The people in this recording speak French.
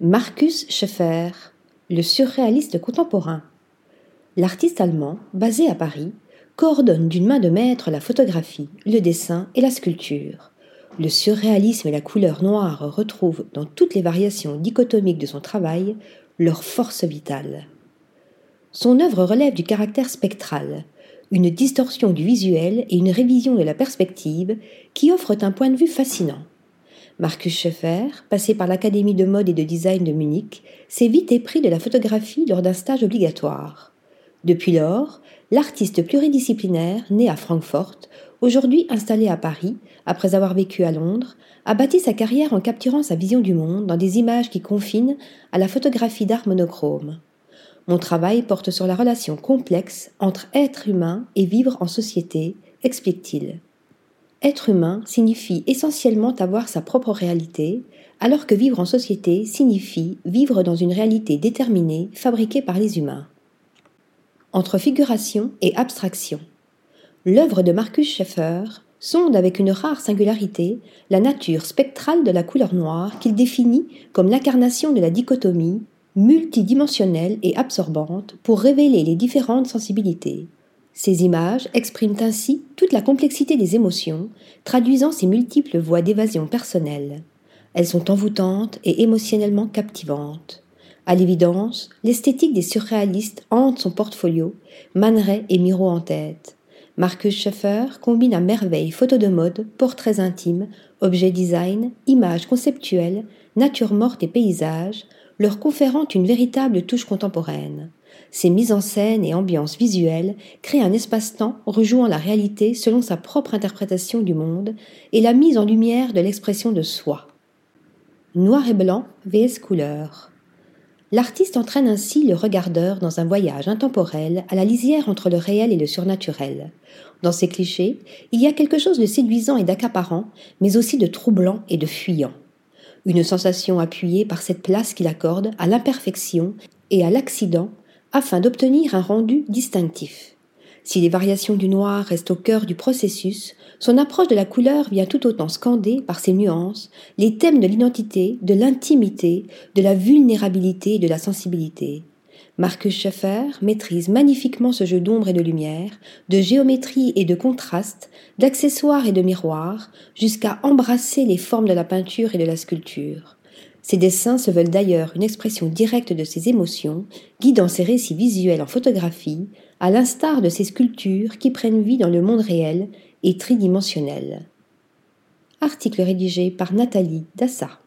Marcus Scheffer, le surréaliste contemporain. L'artiste allemand, basé à Paris, coordonne d'une main de maître la photographie, le dessin et la sculpture. Le surréalisme et la couleur noire retrouvent dans toutes les variations dichotomiques de son travail leur force vitale. Son œuvre relève du caractère spectral, une distorsion du visuel et une révision de la perspective qui offrent un point de vue fascinant. Marcus Scheffer, passé par l'Académie de mode et de design de Munich, s'est vite épris de la photographie lors d'un stage obligatoire. Depuis lors, l'artiste pluridisciplinaire, né à Francfort, aujourd'hui installé à Paris, après avoir vécu à Londres, a bâti sa carrière en capturant sa vision du monde dans des images qui confinent à la photographie d'art monochrome. Mon travail porte sur la relation complexe entre être humain et vivre en société, explique-t-il. Être humain signifie essentiellement avoir sa propre réalité, alors que vivre en société signifie vivre dans une réalité déterminée, fabriquée par les humains. Entre figuration et abstraction. L'œuvre de Marcus Scheffer sonde avec une rare singularité la nature spectrale de la couleur noire qu'il définit comme l'incarnation de la dichotomie multidimensionnelle et absorbante pour révéler les différentes sensibilités. Ces images expriment ainsi toute la complexité des émotions, traduisant ces multiples voies d'évasion personnelle. Elles sont envoûtantes et émotionnellement captivantes. À l'évidence, l'esthétique des surréalistes hante son portfolio, Man et Miro en tête. Marcus Scheffer combine à merveille photos de mode, portraits intimes, objets design, images conceptuelles, nature morte et paysages, leur conférant une véritable touche contemporaine. Ses mises en scène et ambiances visuelles créent un espace-temps rejouant la réalité selon sa propre interprétation du monde et la mise en lumière de l'expression de soi. Noir et blanc vs couleur. L'artiste entraîne ainsi le regardeur dans un voyage intemporel à la lisière entre le réel et le surnaturel. Dans ces clichés, il y a quelque chose de séduisant et d'accaparant, mais aussi de troublant et de fuyant. Une sensation appuyée par cette place qu'il accorde à l'imperfection et à l'accident afin d'obtenir un rendu distinctif. Si les variations du noir restent au cœur du processus, son approche de la couleur vient tout autant scander par ses nuances les thèmes de l'identité, de l'intimité, de la vulnérabilité et de la sensibilité. Marcus Scheffer maîtrise magnifiquement ce jeu d'ombre et de lumière, de géométrie et de contraste, d'accessoires et de miroirs, jusqu'à embrasser les formes de la peinture et de la sculpture. Ces dessins se veulent d'ailleurs une expression directe de ses émotions, guidant ses récits visuels en photographie, à l'instar de ses sculptures qui prennent vie dans le monde réel et tridimensionnel. Article rédigé par Nathalie Dassa.